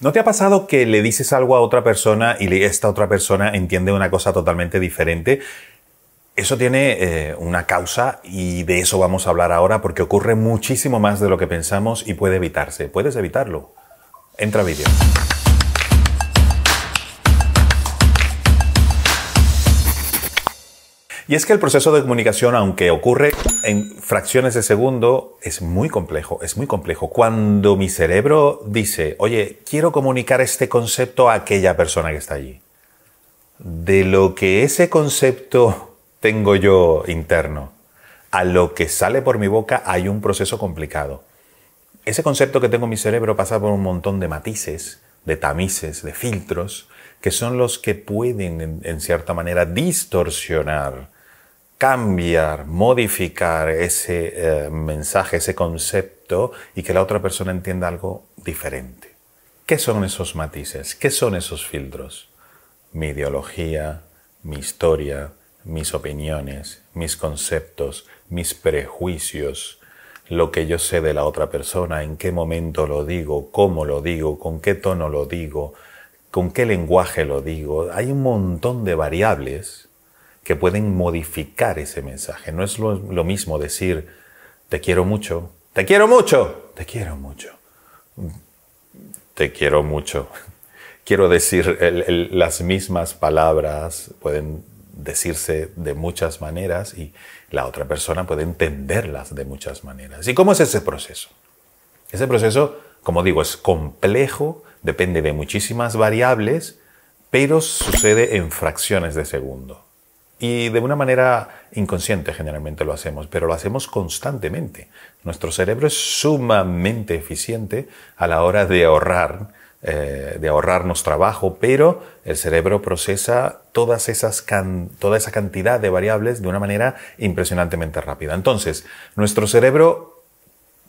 ¿No te ha pasado que le dices algo a otra persona y esta otra persona entiende una cosa totalmente diferente? Eso tiene eh, una causa y de eso vamos a hablar ahora porque ocurre muchísimo más de lo que pensamos y puede evitarse. Puedes evitarlo. Entra vídeo. Y es que el proceso de comunicación, aunque ocurre en fracciones de segundo, es muy complejo, es muy complejo. Cuando mi cerebro dice, oye, quiero comunicar este concepto a aquella persona que está allí, de lo que ese concepto tengo yo interno, a lo que sale por mi boca hay un proceso complicado. Ese concepto que tengo en mi cerebro pasa por un montón de matices, de tamices, de filtros, que son los que pueden, en, cierta manera, distorsionar cambiar, modificar ese eh, mensaje, ese concepto y que la otra persona entienda algo diferente. ¿Qué son esos matices? ¿Qué son esos filtros? Mi ideología, mi historia, mis opiniones, mis conceptos, mis prejuicios, lo que yo sé de la otra persona, en qué momento lo digo, cómo lo digo, con qué tono lo digo, con qué lenguaje lo digo. Hay un montón de variables que pueden modificar ese mensaje. No es lo, mismo decir, te quiero mucho, te quiero mucho, te quiero mucho, te quiero mucho. Quiero decir, las mismas palabras pueden decirse de muchas maneras y la otra persona puede entenderlas de muchas maneras. ¿Y cómo es ese proceso? Ese proceso, como digo, es complejo, depende de muchísimas variables, pero sucede en fracciones de segundo. Y de una manera inconsciente generalmente lo hacemos, pero lo hacemos constantemente. Nuestro cerebro es sumamente eficiente a la hora de ahorrar, eh, de ahorrarnos trabajo, pero el cerebro procesa todas esas toda esa cantidad de variables de una manera impresionantemente rápida. Entonces, nuestro cerebro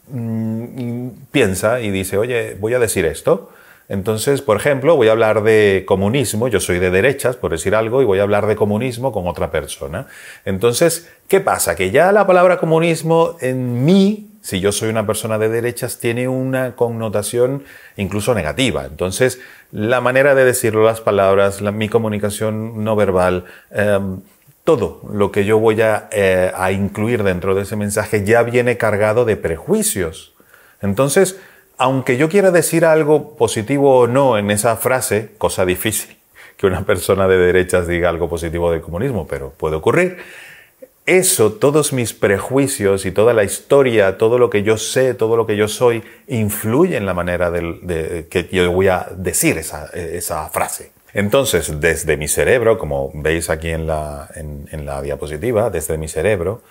mm, piensa y dice, oye, voy a decir esto, entonces, por ejemplo, voy a hablar de comunismo, yo soy de derechas, por decir algo, y voy a hablar de comunismo con otra persona. Entonces, ¿qué pasa? Que ya la palabra comunismo en mí, si yo soy una persona de derechas, tiene una connotación incluso negativa. Entonces, la manera de decirlo, las palabras, mi comunicación no verbal, em, todo lo que yo voy a, eh, a incluir dentro de ese mensaje ya viene cargado de prejuicios. Entonces, aunque yo quiera decir algo positivo o no en esa frase, cosa difícil que una persona de derechas diga algo positivo del comunismo, pero puede ocurrir, eso, todos mis prejuicios y toda la historia, todo lo que yo sé, todo lo que yo soy, influye en la manera de, que yo voy a decir esa, frase. Entonces, desde mi cerebro, como veis aquí en la, en la diapositiva, desde mi cerebro,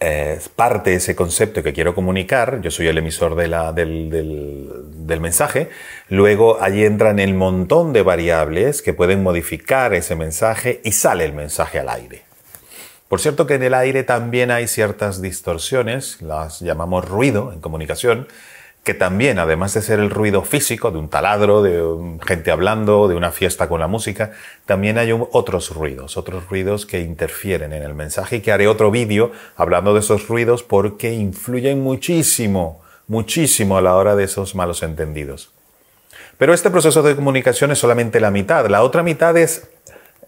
eh, parte ese concepto que quiero comunicar, yo soy el emisor de la, del, del, mensaje, luego allí entran el montón de variables que pueden modificar ese mensaje y sale el mensaje al aire. Por cierto que en el aire también hay ciertas distorsiones, las llamamos ruido en comunicación, que también, además de ser el ruido físico de un taladro, de gente hablando, de una fiesta con la música, también hay otros ruidos, otros ruidos que interfieren en el mensaje y que haré otro vídeo hablando de esos ruidos porque influyen muchísimo, muchísimo a la hora de esos malos entendidos. Pero este proceso de comunicación es solamente la mitad. La otra mitad es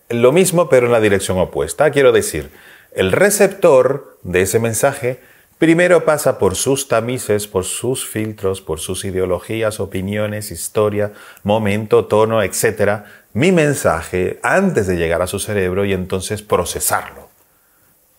lo mismo pero en la dirección opuesta. Quiero decir, el receptor de ese mensaje Primero pasa por sus tamices, por sus filtros, por sus ideologías, opiniones, historia, momento, tono, etc. Mi mensaje antes de llegar a su cerebro y entonces procesarlo.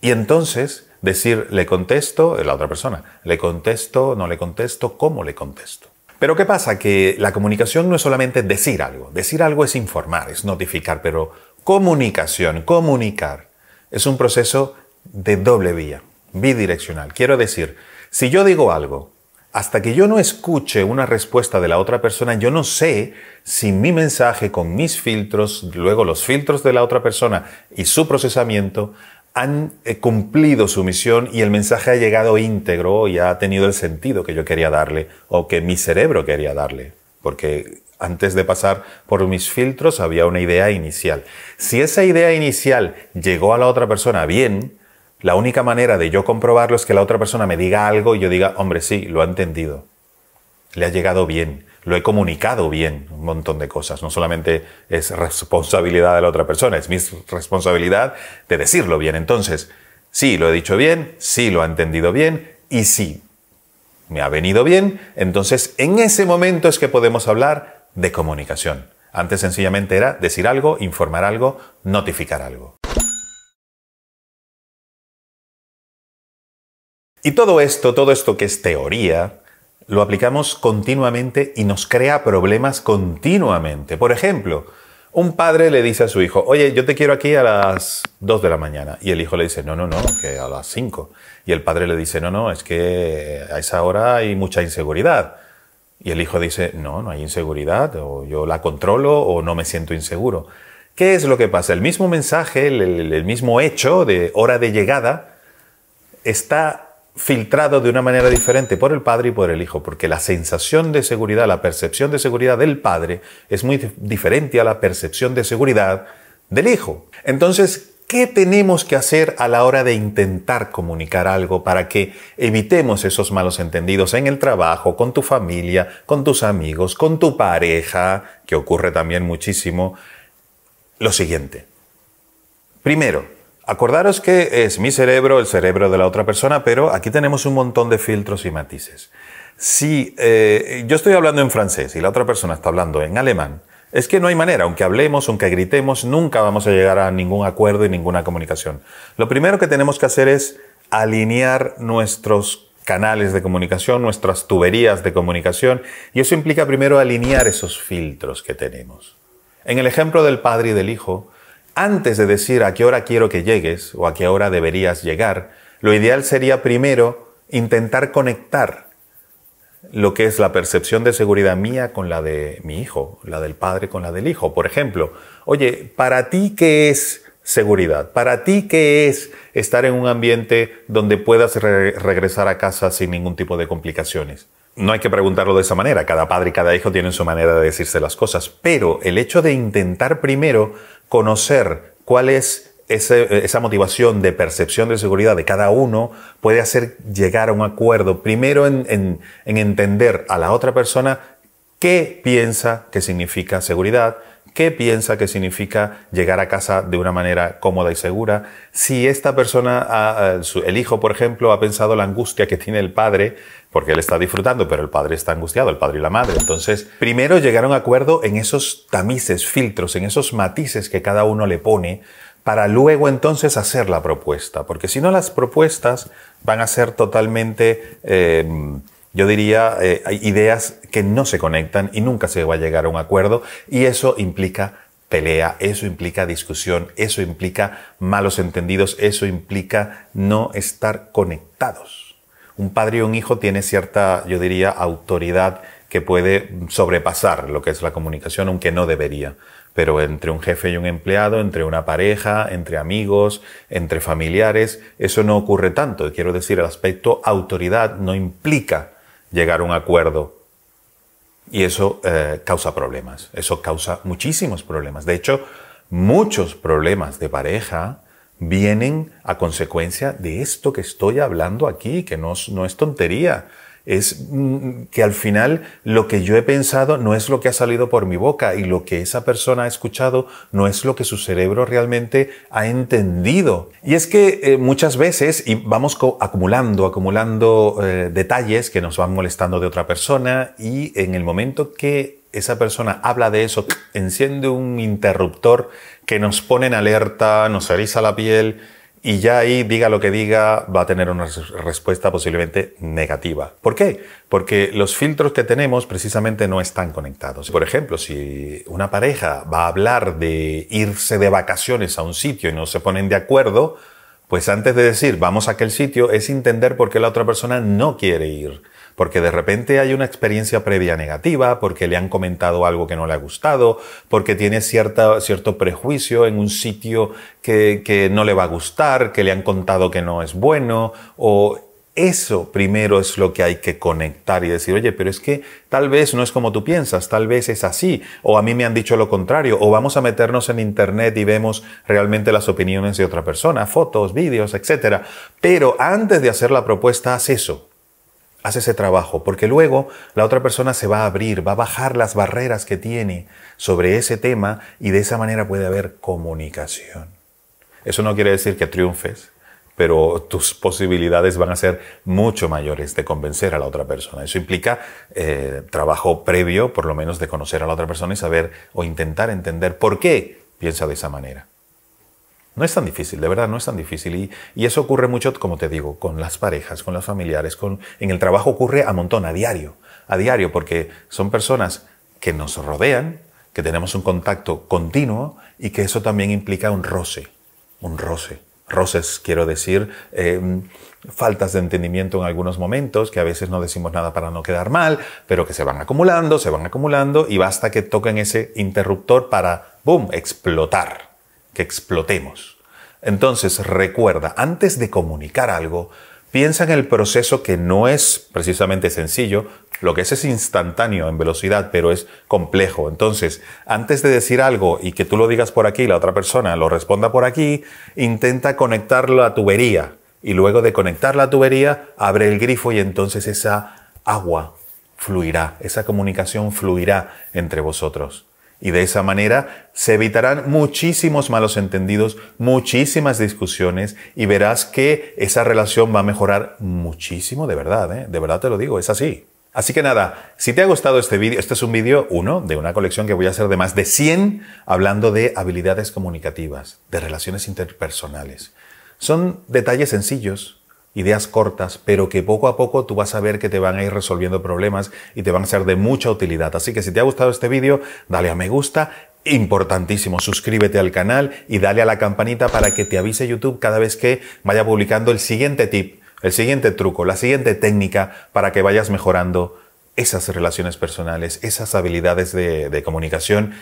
Y entonces decir, le contesto, la otra persona, le contesto, no le contesto, cómo le contesto. Pero ¿qué pasa? Que la comunicación no es solamente decir algo. Decir algo es informar, es notificar, pero comunicación, comunicar, es un proceso de doble vía bidireccional. Quiero decir, si yo digo algo, hasta que yo no escuche una respuesta de la otra persona, yo no sé si mi mensaje con mis filtros, luego los filtros de la otra persona y su procesamiento han eh, cumplido su misión y el mensaje ha llegado íntegro y ha tenido el sentido que yo quería darle o que mi cerebro quería darle. Porque antes de pasar por mis filtros había una idea inicial. Si esa idea inicial llegó a la otra persona bien, la única manera de yo comprobarlo es que la otra persona me diga algo y yo diga, hombre, sí, lo ha entendido. Le ha llegado bien, lo he comunicado bien, un montón de cosas. No solamente es responsabilidad de la otra persona, es mi responsabilidad de decirlo bien. Entonces, sí, lo he dicho bien, sí, lo ha entendido bien y sí, me ha venido bien. Entonces, en ese momento es que podemos hablar de comunicación. Antes sencillamente era decir algo, informar algo, notificar algo. Y todo esto, todo esto que es teoría, lo aplicamos continuamente y nos crea problemas continuamente. Por ejemplo, un padre le dice a su hijo, oye, yo te quiero aquí a las 2 de la mañana. Y el hijo le dice, no, no, no, que a las 5. Y el padre le dice, no, no, es que a esa hora hay mucha inseguridad. Y el hijo dice, no, no hay inseguridad, o yo la controlo o no me siento inseguro. ¿Qué es lo que pasa? El mismo mensaje, el, mismo hecho de hora de llegada, está filtrado de una manera diferente por el padre y por el hijo, porque la sensación de seguridad, la percepción de seguridad del padre es muy diferente a la percepción de seguridad del hijo. Entonces, ¿Qué tenemos que hacer a la hora de intentar comunicar algo para que evitemos esos malos entendidos en el trabajo, con tu familia, con tus amigos, con tu pareja, que ocurre también muchísimo? Lo siguiente. Primero, acordaros que es mi cerebro, el cerebro de la otra persona, pero aquí tenemos un montón de filtros y matices. Si eh, yo estoy hablando en francés y la otra persona está hablando en alemán, es que no hay manera, aunque hablemos, aunque gritemos, nunca vamos a llegar a ningún acuerdo y ninguna comunicación. Lo primero que tenemos que hacer es alinear nuestros canales de comunicación, nuestras tuberías de comunicación, y eso implica primero alinear esos filtros que tenemos. En el ejemplo del padre y del hijo, antes de decir a qué hora quiero que llegues o a qué hora deberías llegar, lo ideal sería primero intentar conectar lo que es la percepción de seguridad mía con la de mi hijo, la del padre con la del hijo. Por ejemplo, oye, ¿para ti qué es seguridad? ¿Para ti qué es estar en un ambiente donde puedas regresar a casa sin ningún tipo de complicaciones? No hay que preguntarlo de esa manera, cada padre y cada hijo tienen su manera de decirse las cosas, pero el hecho de intentar primero conocer cuál es esa motivación de percepción de seguridad de cada uno puede hacer llegar a un acuerdo, primero en, entender a la otra persona qué piensa que significa seguridad, qué piensa que significa llegar a casa de una manera cómoda y segura. Si esta persona, el hijo, por ejemplo, ha pensado la angustia que tiene el padre, porque él está disfrutando, pero el padre está angustiado, el padre y la madre. Entonces, primero llegar a un acuerdo en esos tamices, filtros, en esos matices que cada uno le pone para luego entonces hacer la propuesta, porque si no las propuestas van a ser totalmente, em, yo diría, eh, ideas que no se conectan y nunca se va a llegar a un acuerdo y eso implica pelea, eso implica discusión, eso implica malos entendidos, eso implica no estar conectados. Un padre y un hijo tiene cierta, yo diría, autoridad que puede sobrepasar lo que es la comunicación, aunque no debería pero entre un jefe y un empleado, entre una pareja, entre amigos, entre familiares, eso no ocurre tanto. Quiero decir, el aspecto autoridad no implica llegar a un acuerdo. Y eso eh, causa problemas, eso causa muchísimos problemas. De hecho, muchos problemas de pareja vienen a consecuencia de esto que estoy hablando aquí, que no, no es tontería es mm, que al final lo que yo he pensado no es lo que ha salido por mi boca y lo que esa persona ha escuchado no es lo que su cerebro realmente ha entendido. Y es que eh, muchas veces y vamos acumulando, acumulando eh, detalles que nos van molestando de otra persona y en el momento que esa persona habla de eso, enciende un interruptor que nos pone en alerta, nos eriza la piel, y ya ahí, diga lo que diga, va a tener una respuesta posiblemente negativa. ¿Por qué? Porque los filtros que tenemos precisamente no están conectados. Por ejemplo, si una pareja va a hablar de irse de vacaciones a un sitio y no se ponen de acuerdo, pues antes de decir vamos a aquel sitio es entender por qué la otra persona no quiere ir porque de repente hay una experiencia previa negativa, porque le han comentado algo que no le ha gustado, porque tiene cierta, cierto prejuicio en un sitio que, que no le va a gustar, que le han contado que no es bueno, o eso primero es lo que hay que conectar y decir, oye, pero es que tal vez no es como tú piensas, tal vez es así, o a mí me han dicho lo contrario, o vamos a meternos en Internet y vemos realmente las opiniones de otra persona, fotos, vídeos, etc. Pero antes de hacer la propuesta, haz eso haz ese trabajo, porque luego la otra persona se va a abrir, va a bajar las barreras que tiene sobre ese tema y de esa manera puede haber comunicación. Eso no quiere decir que triunfes, pero tus posibilidades van a ser mucho mayores de convencer a la otra persona. Eso implica eh, trabajo previo, por lo menos, de conocer a la otra persona y saber o intentar entender por qué piensa de esa manera. No es tan difícil, de verdad, no es tan difícil. Y, eso ocurre mucho, como te digo, con las parejas, con los familiares, con, en el trabajo ocurre a montón, a diario, a diario, porque son personas que nos rodean, que tenemos un contacto continuo y que eso también implica un roce, un roce roces, quiero decir, eh, faltas de entendimiento en algunos momentos, que a veces no decimos nada para no quedar mal, pero que se van acumulando, se van acumulando y basta que toquen ese interruptor para, ¡boom!, explotar, que explotemos. Entonces, recuerda, antes de comunicar algo, piensa en el proceso que no es precisamente sencillo, lo que es es instantáneo en velocidad, pero es complejo. Entonces, antes de decir algo y que tú lo digas por aquí, la otra persona lo responda por aquí, intenta conectarlo a tubería. Y luego de conectar la tubería, abre el grifo y entonces esa agua fluirá, esa comunicación fluirá entre vosotros. Y de esa manera se evitarán muchísimos malos entendidos, muchísimas discusiones y verás que esa relación va a mejorar muchísimo, de verdad, ¿eh? de verdad te lo digo, es así. Así que nada, si te ha gustado este vídeo, este es un vídeo, uno, de una colección que voy a hacer de más de 100 hablando de habilidades comunicativas, de relaciones interpersonales. Son detalles sencillos, ideas cortas, pero que poco a poco tú vas a ver que te van a ir resolviendo problemas y te van a ser de mucha utilidad. Así que si te ha gustado este vídeo, dale a me gusta importantísimo, suscríbete al canal y dale a la campanita para que te avise YouTube cada vez que vaya publicando el siguiente tip el siguiente truco, la siguiente técnica para que vayas mejorando esas relaciones personales, esas habilidades de, comunicación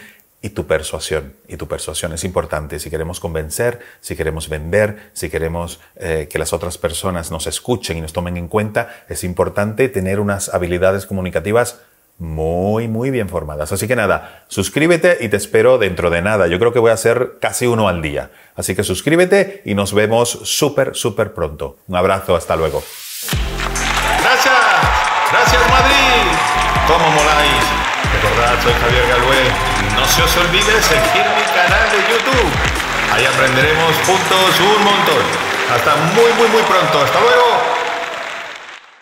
y tu persuasión. Y tu persuasión es importante si queremos convencer, si queremos vender, si queremos eh, que las otras personas nos escuchen y nos tomen en cuenta, es importante tener unas habilidades comunicativas muy, muy bien formadas. Así que nada, suscríbete y te espero dentro de nada. Yo creo que voy a hacer casi uno al día. Así que suscríbete y nos vemos súper, súper pronto. Un abrazo, hasta luego. Gracias, gracias Madrid. ¿Cómo moláis? Recordad, soy Javier Galué. No se os olvide seguir mi canal de YouTube. Ahí aprenderemos juntos un montón. Hasta muy, muy, muy pronto. Hasta luego.